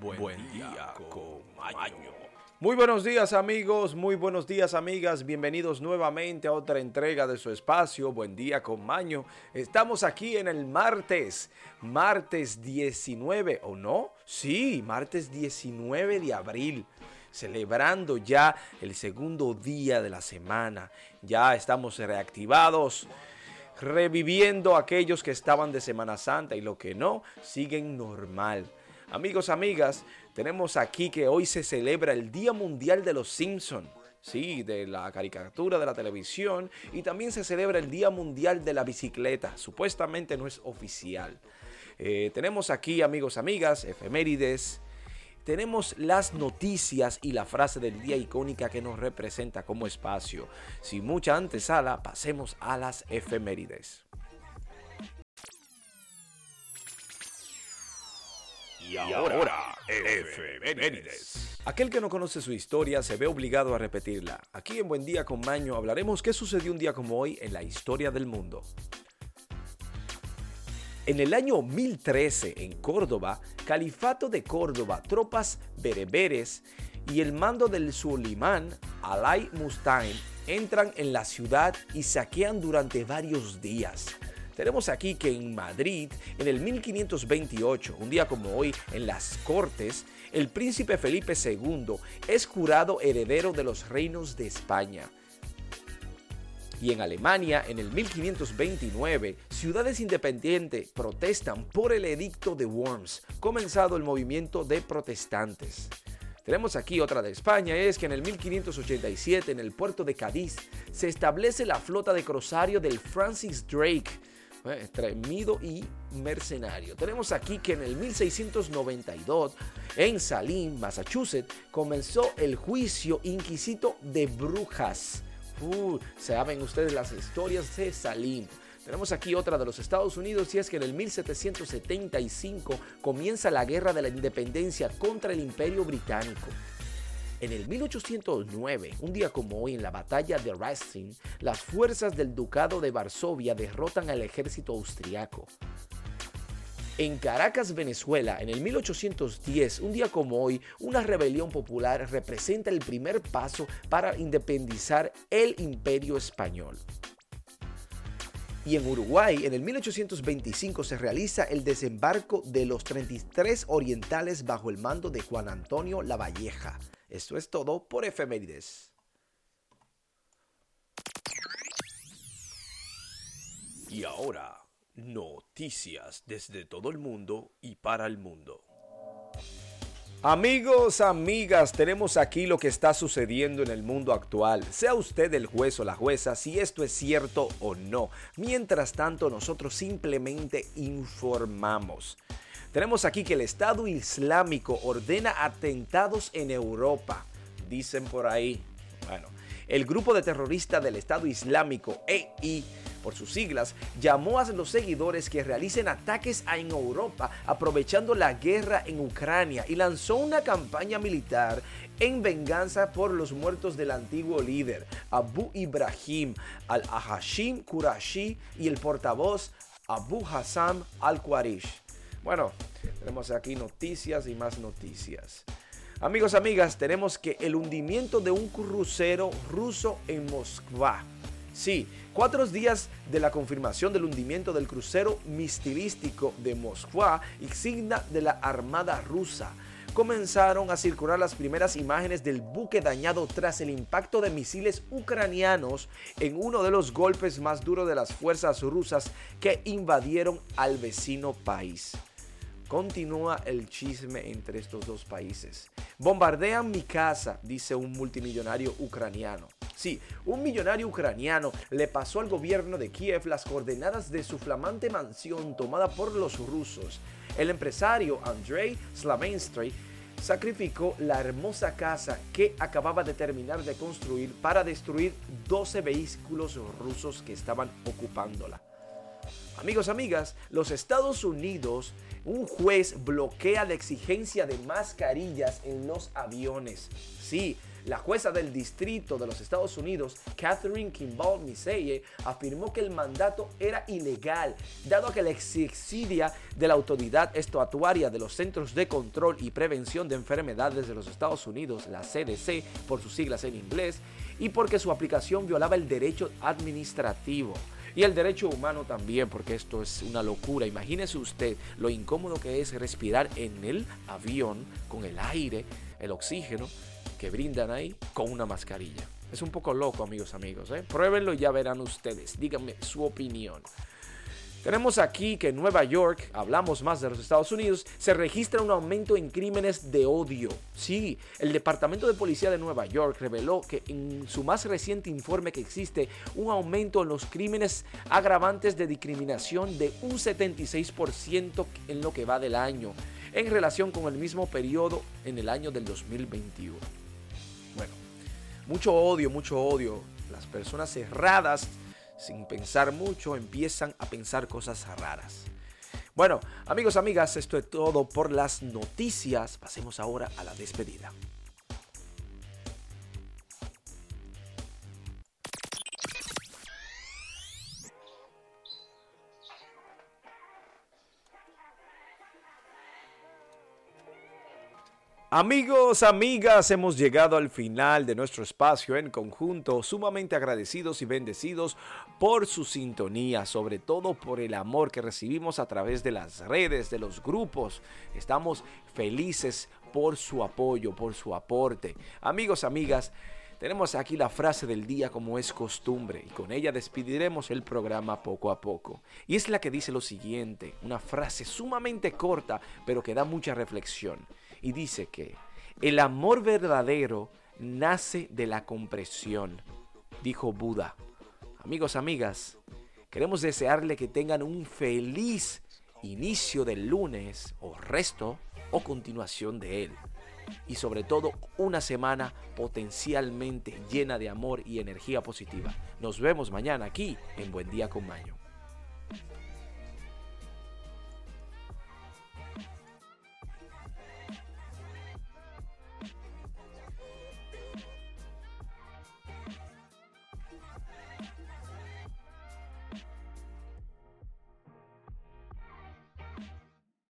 Buen, día, con Maño. Muy buenos días amigos, muy buenos días amigas, bienvenidos nuevamente a otra entrega de su espacio, Buen día con Maño. Estamos aquí en el martes, martes 19, ¿o no? Sí, martes 19 de abril celebrando ya el segundo día de la semana. Ya estamos reactivados, reviviendo aquellos que estaban de Semana Santa y lo que no, siguen normal. Amigos, amigas, tenemos aquí que hoy se celebra el Día Mundial de los Simpson. Sí, de la caricatura de la televisión. Y también se celebra el Día Mundial de la Bicicleta. Supuestamente no es oficial. Eh, tenemos aquí, amigos, amigas, efemérides. Tenemos las noticias y la frase del día icónica que nos representa como espacio. Sin mucha antesala, pasemos a las efemérides. Y ahora, efemérides. Aquel que no conoce su historia se ve obligado a repetirla. Aquí en Buen Día con Maño hablaremos qué sucedió un día como hoy en la historia del mundo. En el año 1013, en Córdoba, Califato de Córdoba, tropas bereberes y el mando del Sulimán, Alay Mustain, entran en la ciudad y saquean durante varios días. Tenemos aquí que en Madrid, en el 1528, un día como hoy, en las Cortes, el príncipe Felipe II es jurado heredero de los reinos de España. Y en Alemania, en el 1529, ciudades independientes protestan por el edicto de Worms, comenzado el movimiento de protestantes. Tenemos aquí otra de España, es que en el 1587 en el puerto de Cádiz se establece la flota de cruzario del Francis Drake, tremido y mercenario. Tenemos aquí que en el 1692, en Salem, Massachusetts, comenzó el juicio inquisito de brujas. Uh, saben ustedes las historias de Salim. Tenemos aquí otra de los Estados Unidos y es que en el 1775 comienza la Guerra de la Independencia contra el Imperio Británico. En el 1809, un día como hoy en la batalla de Rastatt, las fuerzas del Ducado de Varsovia derrotan al ejército austriaco. En Caracas, Venezuela, en el 1810, un día como hoy, una rebelión popular representa el primer paso para independizar el imperio español. Y en Uruguay, en el 1825, se realiza el desembarco de los 33 orientales bajo el mando de Juan Antonio Lavalleja. Esto es todo por efemérides. Y ahora, noticias desde todo el mundo y para el mundo. Amigos, amigas, tenemos aquí lo que está sucediendo en el mundo actual. Sea usted el juez o la jueza si esto es cierto o no. Mientras tanto, nosotros simplemente informamos. Tenemos aquí que el Estado Islámico ordena atentados en Europa. Dicen por ahí. Bueno, el grupo de terroristas del Estado Islámico, EI, por sus siglas, llamó a los seguidores que realicen ataques en Europa aprovechando la guerra en Ucrania y lanzó una campaña militar en venganza por los muertos del antiguo líder Abu Ibrahim al-Ahashim Qurashi y el portavoz Abu Hassan al-Qarish. Bueno, tenemos aquí noticias y más noticias. Amigos, amigas, tenemos que el hundimiento de un crucero ruso en Moskva. Sí, cuatro días de la confirmación del hundimiento del crucero mistilístico de Moskva, insignia de la Armada rusa, comenzaron a circular las primeras imágenes del buque dañado tras el impacto de misiles ucranianos en uno de los golpes más duros de las fuerzas rusas que invadieron al vecino país. Continúa el chisme entre estos dos países. Bombardean mi casa, dice un multimillonario ucraniano. Sí, un millonario ucraniano le pasó al gobierno de Kiev las coordenadas de su flamante mansión tomada por los rusos. El empresario Andrei Slavensky sacrificó la hermosa casa que acababa de terminar de construir para destruir 12 vehículos rusos que estaban ocupándola. Amigos, amigas, los Estados Unidos un juez bloquea la exigencia de mascarillas en los aviones. Sí, La jueza del distrito de los Estados Unidos, Catherine Kimball Miseye, afirmó que el mandato era ilegal, dado que la exigia de la autoridad estatuaria de los Centros de Control y Prevención de Enfermedades de los Estados Unidos, la CDC por sus siglas en inglés, y porque su aplicación violaba el derecho administrativo. Y el derecho humano también, porque esto es una locura. Imagínese usted lo incómodo que es respirar en el avión con el aire, el oxígeno que brindan ahí con una mascarilla. Es un poco loco, amigos, amigos. ¿eh? Pruébenlo y ya verán ustedes. Díganme su opinión. Tenemos aquí que en Nueva York, hablamos más de los Estados Unidos, se registra un aumento en crímenes de odio. Sí, el Departamento de Policía de Nueva York reveló que en su más reciente informe que existe un aumento en los crímenes agravantes de discriminación de un 76% en lo que va del año, en relación con el mismo periodo en el año del 2021. Mucho odio, mucho odio. Las personas cerradas sin pensar mucho, empiezan a pensar cosas raras. Bueno, amigos, amigas, esto es todo por las noticias. Pasemos ahora a la despedida. Amigos, amigas, hemos llegado al final de nuestro espacio en conjunto, sumamente agradecidos y bendecidos por su sintonía, sobre todo por el amor que recibimos a través de las redes, de los grupos. Estamos felices por su apoyo, por su aporte. Amigos, amigas, tenemos aquí la frase del día como es costumbre y con ella despediremos el programa poco a poco. Y es la que dice lo siguiente, una frase sumamente corta pero que da mucha reflexión y dice que el amor verdadero nace de la compresión, dijo Buda. Amigos, amigas, queremos desearle que tengan un feliz inicio del lunes o resto o continuación de él. Y sobre todo una semana potencialmente llena de amor y energía positiva. Nos vemos mañana aquí en Buen Día con Maño.